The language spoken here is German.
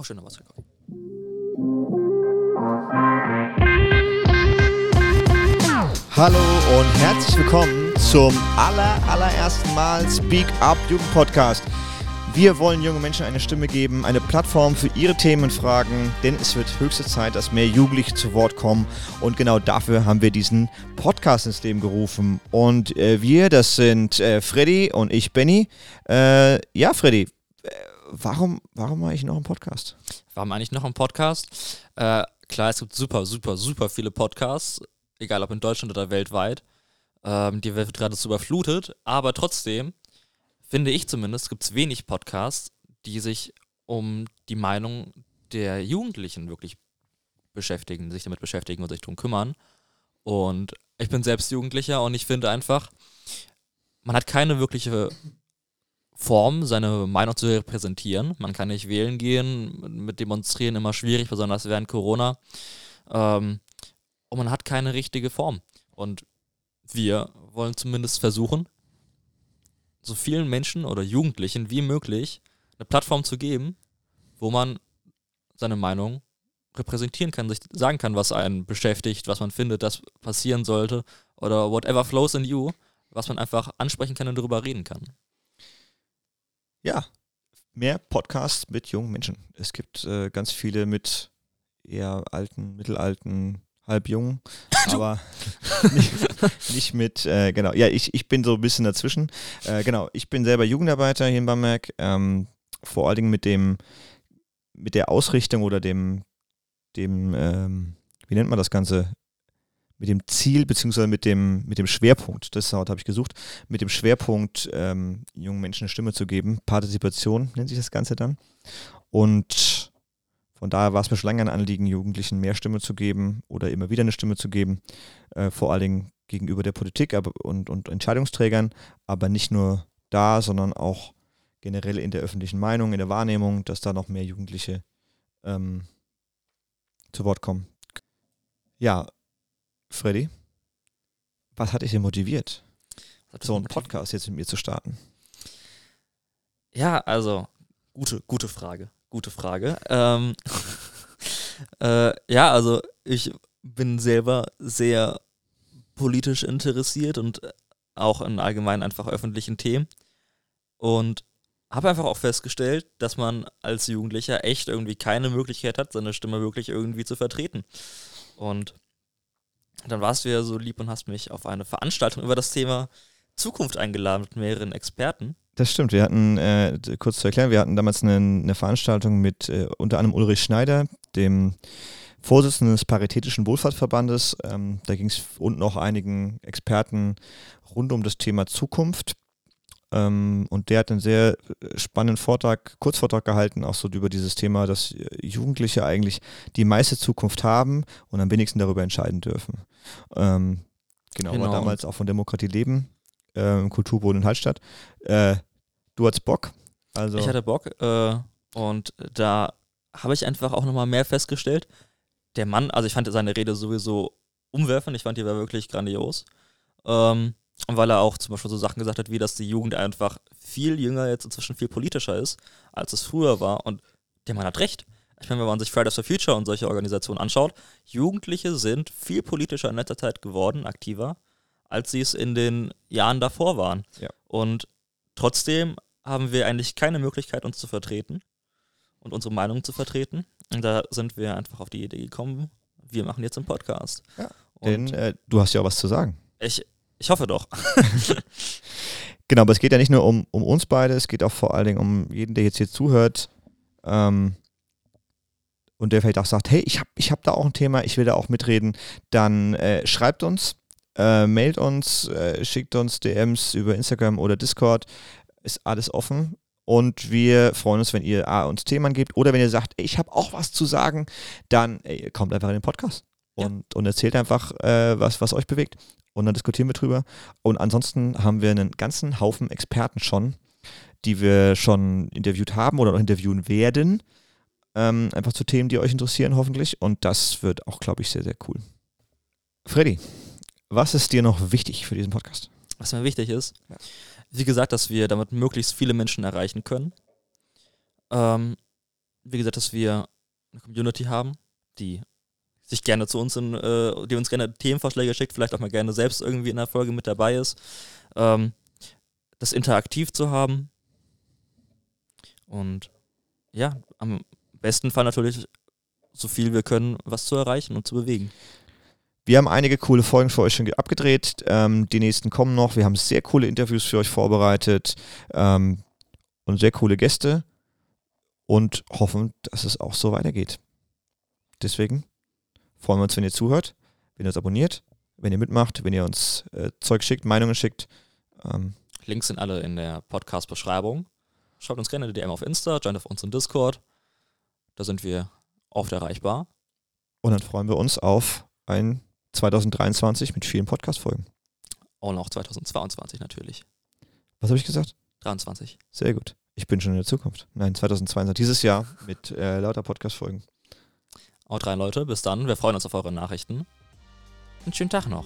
Oh, schön, was gekommen. Hallo und herzlich willkommen zum aller, allerersten Mal Speak Up Jugend Podcast. Wir wollen jungen Menschen eine Stimme geben, eine Plattform für ihre Themen und Fragen, denn es wird höchste Zeit, dass mehr Jugendliche zu Wort kommen. Und genau dafür haben wir diesen Podcast ins gerufen. Und äh, wir, das sind äh, Freddy und ich, Benny. Äh, ja, Freddy, warum, warum mache ich noch einen Podcast? Warum eigentlich noch einen Podcast? Äh, klar, es gibt super, super, super viele Podcasts, egal ob in Deutschland oder weltweit. Ähm, die Welt wird gerade so überflutet, aber trotzdem finde ich zumindest, gibt es wenig Podcasts, die sich um die Meinung der Jugendlichen wirklich beschäftigen, sich damit beschäftigen und sich darum kümmern. Und ich bin selbst Jugendlicher und ich finde einfach, man hat keine wirkliche Form, seine Meinung zu repräsentieren. Man kann nicht wählen gehen, mit Demonstrieren immer schwierig, besonders während Corona. Ähm, und man hat keine richtige Form. Und wir wollen zumindest versuchen, so vielen Menschen oder Jugendlichen wie möglich eine Plattform zu geben, wo man seine Meinung repräsentieren kann, sich sagen kann, was einen beschäftigt, was man findet, das passieren sollte oder whatever flows in you, was man einfach ansprechen kann und darüber reden kann. Ja, mehr Podcasts mit jungen Menschen. Es gibt äh, ganz viele mit eher alten, mittelalten, halb jung, aber nicht, nicht mit, äh, genau, ja, ich, ich bin so ein bisschen dazwischen. Äh, genau, ich bin selber Jugendarbeiter hier in Bamberg, ähm, vor allen Dingen mit dem, mit der Ausrichtung oder dem, dem, ähm, wie nennt man das Ganze? Mit dem Ziel, beziehungsweise mit dem, mit dem Schwerpunkt, das habe ich gesucht, mit dem Schwerpunkt, ähm, jungen Menschen eine Stimme zu geben. Partizipation nennt sich das Ganze dann. Und von daher war es mir schon lange ein Anliegen, Jugendlichen mehr Stimme zu geben oder immer wieder eine Stimme zu geben, äh, vor allen Dingen gegenüber der Politik aber, und, und Entscheidungsträgern, aber nicht nur da, sondern auch generell in der öffentlichen Meinung, in der Wahrnehmung, dass da noch mehr Jugendliche ähm, zu Wort kommen. Ja, Freddy, was hat dich denn motiviert, so einen Podcast jetzt mit mir zu starten? Ja, also, gute, gute Frage. Gute Frage. Ähm, äh, ja, also ich bin selber sehr politisch interessiert und auch in allgemein einfach öffentlichen Themen. Und habe einfach auch festgestellt, dass man als Jugendlicher echt irgendwie keine Möglichkeit hat, seine Stimme wirklich irgendwie zu vertreten. Und dann warst du ja so lieb und hast mich auf eine Veranstaltung über das Thema Zukunft eingeladen mit mehreren Experten. Das stimmt. Wir hatten, äh, kurz zu erklären, wir hatten damals eine, eine Veranstaltung mit äh, unter anderem Ulrich Schneider, dem Vorsitzenden des Paritätischen Wohlfahrtsverbandes. Ähm, da ging es und noch einigen Experten rund um das Thema Zukunft. Ähm, und der hat einen sehr äh, spannenden Vortrag, Kurzvortrag gehalten, auch so über dieses Thema, dass Jugendliche eigentlich die meiste Zukunft haben und am wenigsten darüber entscheiden dürfen. Ähm, genau, genau, war damals auch von Demokratie Leben äh, im Kulturboden in Hallstatt. Äh, Du hattest Bock? Also ich hatte Bock äh, und da habe ich einfach auch nochmal mehr festgestellt. Der Mann, also ich fand seine Rede sowieso umwerfend, ich fand die war wirklich grandios. Ähm, weil er auch zum Beispiel so Sachen gesagt hat, wie dass die Jugend einfach viel jünger jetzt inzwischen viel politischer ist, als es früher war. Und der Mann hat recht. Ich meine, wenn man sich Fridays for Future und solche Organisationen anschaut, Jugendliche sind viel politischer in letzter Zeit geworden, aktiver, als sie es in den Jahren davor waren. Ja. Und trotzdem haben wir eigentlich keine Möglichkeit, uns zu vertreten und unsere Meinung zu vertreten. Und da sind wir einfach auf die Idee gekommen, wir machen jetzt einen Podcast. Ja, denn äh, du hast ja auch was zu sagen. Ich, ich hoffe doch. genau, aber es geht ja nicht nur um, um uns beide, es geht auch vor allen Dingen um jeden, der jetzt hier zuhört ähm, und der vielleicht auch sagt, hey, ich habe ich hab da auch ein Thema, ich will da auch mitreden, dann äh, schreibt uns, äh, mailt uns, äh, schickt uns DMs über Instagram oder Discord ist alles offen. Und wir freuen uns, wenn ihr A, uns Themen gebt oder wenn ihr sagt, ey, ich habe auch was zu sagen, dann ey, kommt einfach in den Podcast und, ja. und erzählt einfach, äh, was, was euch bewegt. Und dann diskutieren wir drüber. Und ansonsten haben wir einen ganzen Haufen Experten schon, die wir schon interviewt haben oder noch interviewen werden. Ähm, einfach zu Themen, die euch interessieren, hoffentlich. Und das wird auch, glaube ich, sehr, sehr cool. Freddy, was ist dir noch wichtig für diesen Podcast? Was mir wichtig ist, ja wie gesagt, dass wir damit möglichst viele Menschen erreichen können. Ähm, wie gesagt, dass wir eine Community haben, die sich gerne zu uns in, äh, die uns gerne Themenvorschläge schickt, vielleicht auch mal gerne selbst irgendwie in der Folge mit dabei ist. Ähm, das interaktiv zu haben. Und ja, am besten Fall natürlich so viel wir können, was zu erreichen und zu bewegen. Wir haben einige coole Folgen für euch schon abgedreht. Ähm, die nächsten kommen noch. Wir haben sehr coole Interviews für euch vorbereitet ähm, und sehr coole Gäste und hoffen, dass es auch so weitergeht. Deswegen freuen wir uns, wenn ihr zuhört, wenn ihr uns abonniert, wenn ihr mitmacht, wenn ihr uns äh, Zeug schickt, Meinungen schickt. Ähm, Links sind alle in der Podcast-Beschreibung. Schaut uns gerne eine DM auf Insta, joint auf uns in Discord. Da sind wir oft erreichbar. Und dann freuen wir uns auf ein 2023 mit vielen Podcast-Folgen. Und auch 2022 natürlich. Was habe ich gesagt? 23. Sehr gut. Ich bin schon in der Zukunft. Nein, 2022. Dieses Jahr mit äh, lauter Podcast-Folgen. Auch drei Leute. Bis dann. Wir freuen uns auf eure Nachrichten. Einen schönen Tag noch.